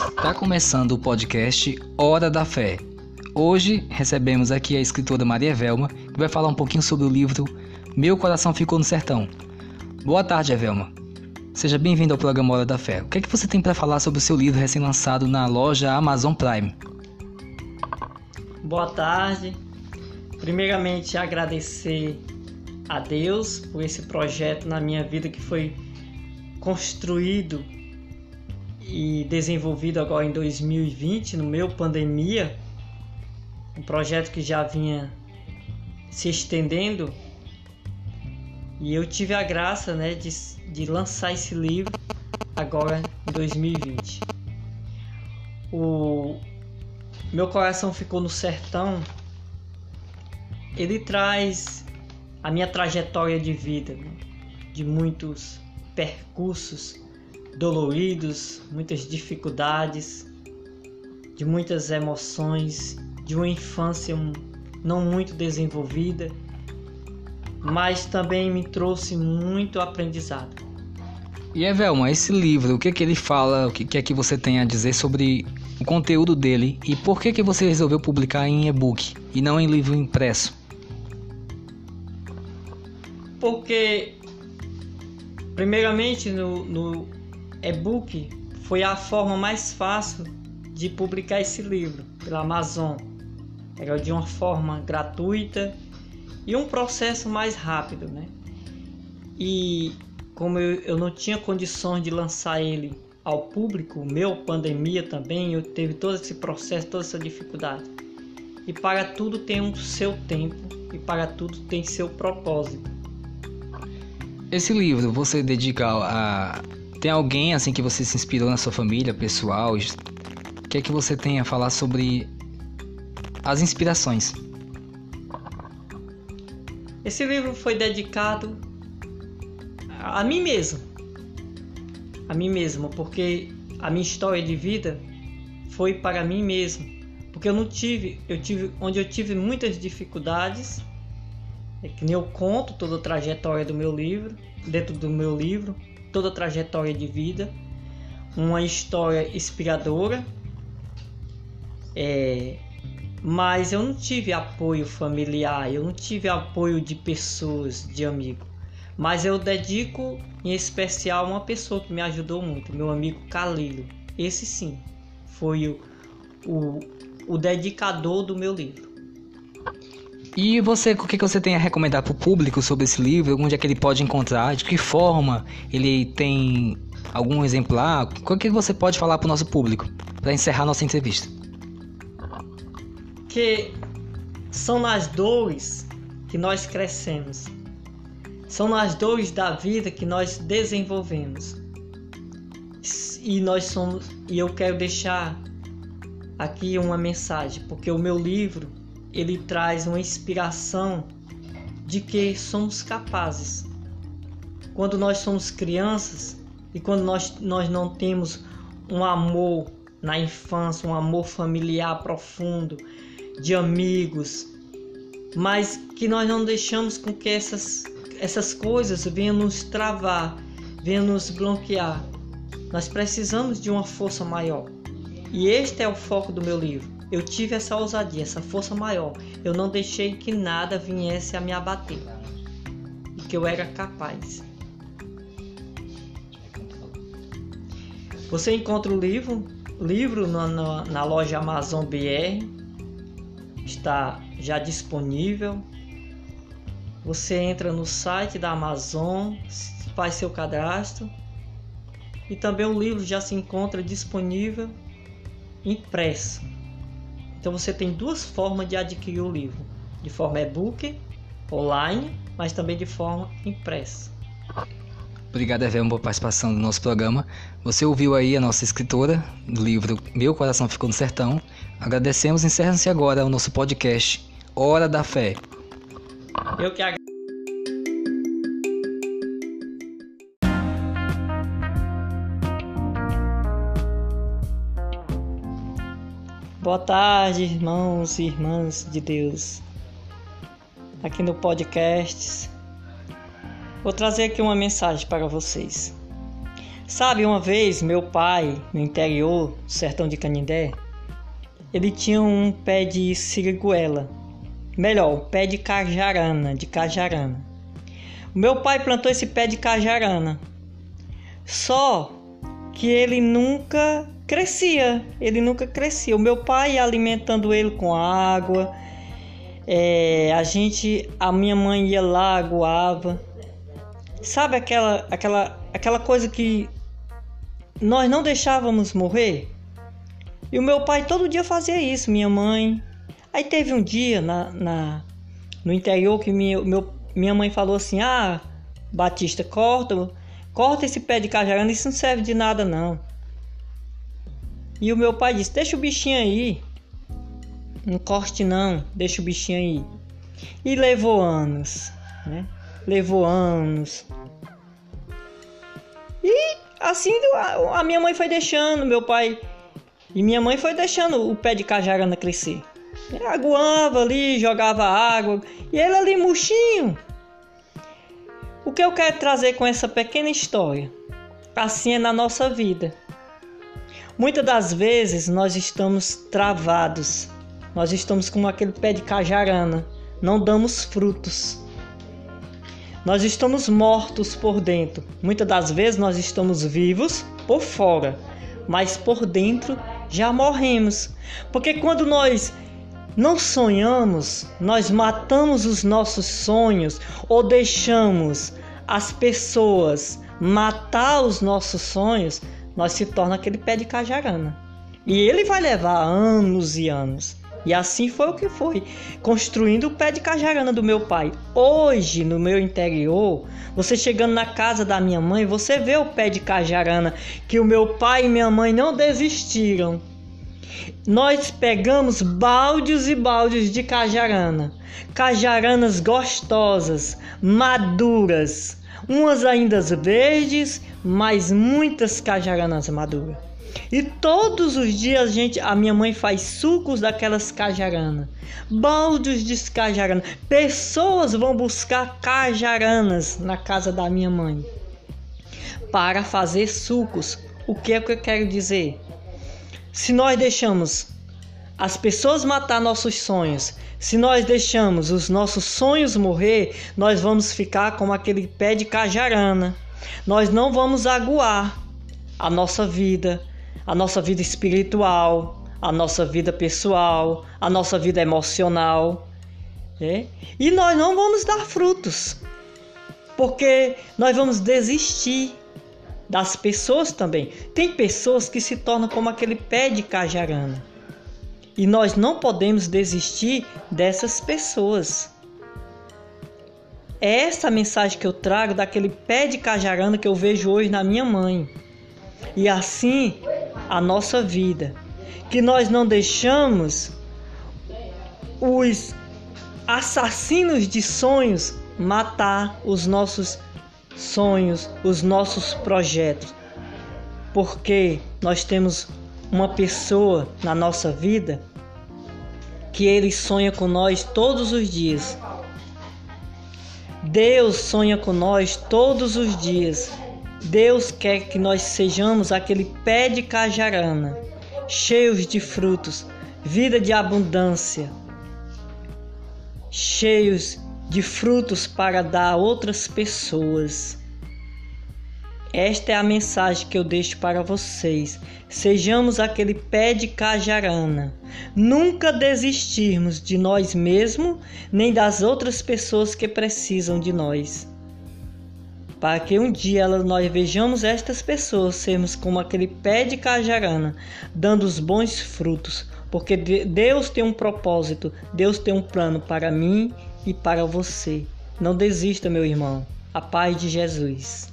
Está começando o podcast Hora da Fé. Hoje recebemos aqui a escritora Maria Velma, que vai falar um pouquinho sobre o livro Meu Coração Ficou no Sertão. Boa tarde, Evelma. Seja bem-vindo ao programa Hora da Fé. O que é que você tem para falar sobre o seu livro recém-lançado na loja Amazon Prime? Boa tarde. Primeiramente, agradecer a Deus por esse projeto na minha vida que foi construído e desenvolvido agora em 2020, no meu pandemia, um projeto que já vinha se estendendo. E eu tive a graça né, de, de lançar esse livro agora em 2020. O Meu Coração Ficou no Sertão, ele traz a minha trajetória de vida, né, de muitos percursos doloridos, muitas dificuldades, de muitas emoções, de uma infância não muito desenvolvida, mas também me trouxe muito aprendizado. E Evelma, esse livro, o que é que ele fala, o que é que você tem a dizer sobre o conteúdo dele e por que que você resolveu publicar em e-book e não em livro impresso? Porque primeiramente no, no e-book foi a forma mais fácil de publicar esse livro pela Amazon. Era de uma forma gratuita e um processo mais rápido, né? E como eu, eu não tinha condições de lançar ele ao público, meu pandemia também, eu teve todo esse processo, toda essa dificuldade. E para tudo tem um seu tempo e para tudo tem seu propósito. Esse livro você dedica a tem alguém assim que você se inspirou na sua família, pessoal? O que é que você tem a falar sobre as inspirações? Esse livro foi dedicado a mim mesmo. A mim mesmo, porque a minha história de vida foi para mim mesmo. Porque eu não tive, eu tive onde eu tive muitas dificuldades, é que nem eu conto toda a trajetória do meu livro, dentro do meu livro, toda a trajetória de vida, uma história inspiradora, é, mas eu não tive apoio familiar, eu não tive apoio de pessoas, de amigos. Mas eu dedico em especial uma pessoa que me ajudou muito, meu amigo Calilo. Esse sim foi o, o, o dedicador do meu livro. E você, o que você tem a recomendar para o público sobre esse livro? Onde é que ele pode encontrar? De que forma ele tem algum exemplar? O que você pode falar para o nosso público para encerrar nossa entrevista? Que são nas dores que nós crescemos. São nas dores da vida que nós desenvolvemos. E nós somos e eu quero deixar aqui uma mensagem, porque o meu livro ele traz uma inspiração de que somos capazes. Quando nós somos crianças e quando nós, nós não temos um amor na infância, um amor familiar profundo, de amigos, mas que nós não deixamos com que essas, essas coisas venham nos travar, venham nos bloquear. Nós precisamos de uma força maior. E este é o foco do meu livro eu tive essa ousadia, essa força maior. Eu não deixei que nada viesse a me abater. E que eu era capaz. Você encontra o livro, livro na, na, na loja Amazon BR. Está já disponível. Você entra no site da Amazon, faz seu cadastro. E também o livro já se encontra disponível impresso então você tem duas formas de adquirir o livro: de forma e-book, online, mas também de forma impressa. Obrigado, Evelyn, por participação do nosso programa. Você ouviu aí a nossa escritora do livro Meu Coração Ficou no Sertão. Agradecemos e encerra-se agora o nosso podcast Hora da Fé. Eu que agradeço. Boa tarde, irmãos e irmãs de Deus. Aqui no podcast, vou trazer aqui uma mensagem para vocês. Sabe, uma vez meu pai, no interior, sertão de Canindé, ele tinha um pé de siriguela. Melhor, um pé de cajarana, de cajarana. O meu pai plantou esse pé de cajarana. Só que ele nunca crescia, ele nunca crescia. O meu pai ia alimentando ele com água. É, a gente, a minha mãe ia lá, aguava. Sabe aquela, aquela, aquela coisa que nós não deixávamos morrer? E o meu pai todo dia fazia isso, minha mãe. Aí teve um dia na, na no interior que minha, meu, minha mãe falou assim: Ah, Batista, corta, corta esse pé de cajarana, isso não serve de nada não. E o meu pai disse: Deixa o bichinho aí. Não corte não, deixa o bichinho aí. E levou anos, né? Levou anos. E assim a minha mãe foi deixando, meu pai e minha mãe foi deixando o pé de cajarana crescer. Aguava ali, jogava água e ele ali murchinho. O que eu quero trazer com essa pequena história? Assim é na nossa vida. Muitas das vezes nós estamos travados, nós estamos como aquele pé de cajarana, não damos frutos. Nós estamos mortos por dentro. Muitas das vezes nós estamos vivos por fora, mas por dentro já morremos. Porque quando nós não sonhamos, nós matamos os nossos sonhos ou deixamos as pessoas matar os nossos sonhos, nós se torna aquele pé de cajarana. E ele vai levar anos e anos. E assim foi o que foi, construindo o pé de cajarana do meu pai. Hoje, no meu interior, você chegando na casa da minha mãe, você vê o pé de cajarana que o meu pai e minha mãe não desistiram. Nós pegamos baldes e baldes de cajarana, cajaranas gostosas, maduras, umas ainda verdes, mas muitas cajaranas maduras. E todos os dias, gente, a minha mãe faz sucos daquelas cajaranas, baldes de cajarana. Pessoas vão buscar cajaranas na casa da minha mãe para fazer sucos. O que é que eu quero dizer? Se nós deixamos as pessoas matar nossos sonhos, se nós deixamos os nossos sonhos morrer, nós vamos ficar como aquele pé de cajarana. Nós não vamos aguar a nossa vida, a nossa vida espiritual, a nossa vida pessoal, a nossa vida emocional. Né? E nós não vamos dar frutos, porque nós vamos desistir das pessoas também. Tem pessoas que se tornam como aquele pé de cajarana. E nós não podemos desistir dessas pessoas. É essa a mensagem que eu trago daquele pé de cajarana que eu vejo hoje na minha mãe. E assim a nossa vida. Que nós não deixamos os assassinos de sonhos matar os nossos sonhos, os nossos projetos. Porque nós temos uma pessoa na nossa vida que ele sonha com nós todos os dias. Deus sonha com nós todos os dias. Deus quer que nós sejamos aquele pé de cajarana, cheios de frutos, vida de abundância, cheios de frutos para dar a outras pessoas. Esta é a mensagem que eu deixo para vocês. Sejamos aquele pé de cajarana. Nunca desistirmos de nós mesmos nem das outras pessoas que precisam de nós para que um dia nós vejamos estas pessoas sermos como aquele pé de cajarana, dando os bons frutos, porque Deus tem um propósito, Deus tem um plano para mim e para você. Não desista, meu irmão. A paz de Jesus.